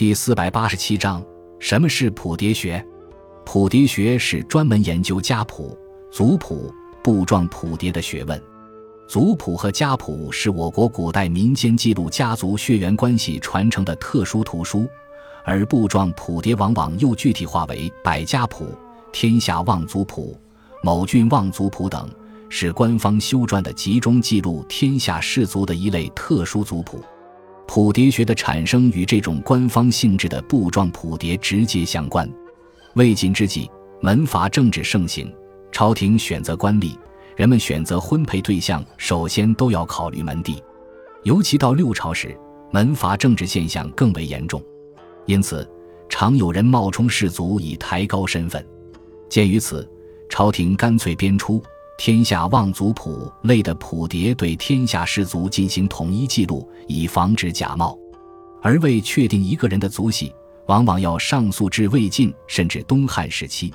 第四百八十七章：什么是谱牒学？谱牒学是专门研究家谱、族谱、部状谱牒的学问。族谱和家谱是我国古代民间记录家族血缘关系传承的特殊图书，而部状谱牒往往又具体化为百家谱、天下望族谱、某郡望族谱等，是官方修撰的集中记录天下氏族的一类特殊族谱。谱牒学的产生与这种官方性质的布状谱牒直接相关。魏晋之际，门阀政治盛行，朝廷选择官吏，人们选择婚配对象首先都要考虑门第。尤其到六朝时，门阀政治现象更为严重，因此常有人冒充士族以抬高身份。鉴于此，朝廷干脆编出。天下望族谱类的谱牒对天下氏族进行统一记录，以防止假冒。而为确定一个人的族系，往往要上溯至魏晋甚至东汉时期，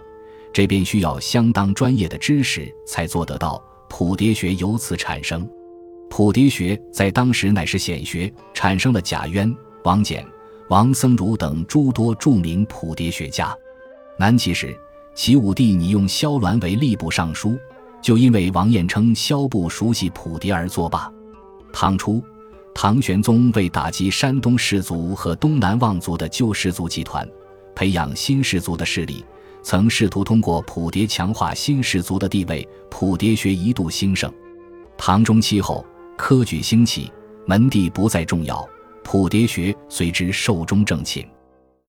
这便需要相当专业的知识才做得到。谱牒学由此产生。谱牒学在当时乃是显学，产生了贾渊、王翦、王僧孺等诸多著名谱牒学家。南齐时，齐武帝拟用萧鸾为吏部尚书。就因为王彦称萧部熟悉谱牒而作罢。唐初，唐玄宗为打击山东士族和东南望族的旧氏族集团，培养新氏族的势力，曾试图通过谱牒强化新氏族的地位。谱牒学一度兴盛。唐中期后，科举兴起，门第不再重要，谱牒学随之寿终正寝。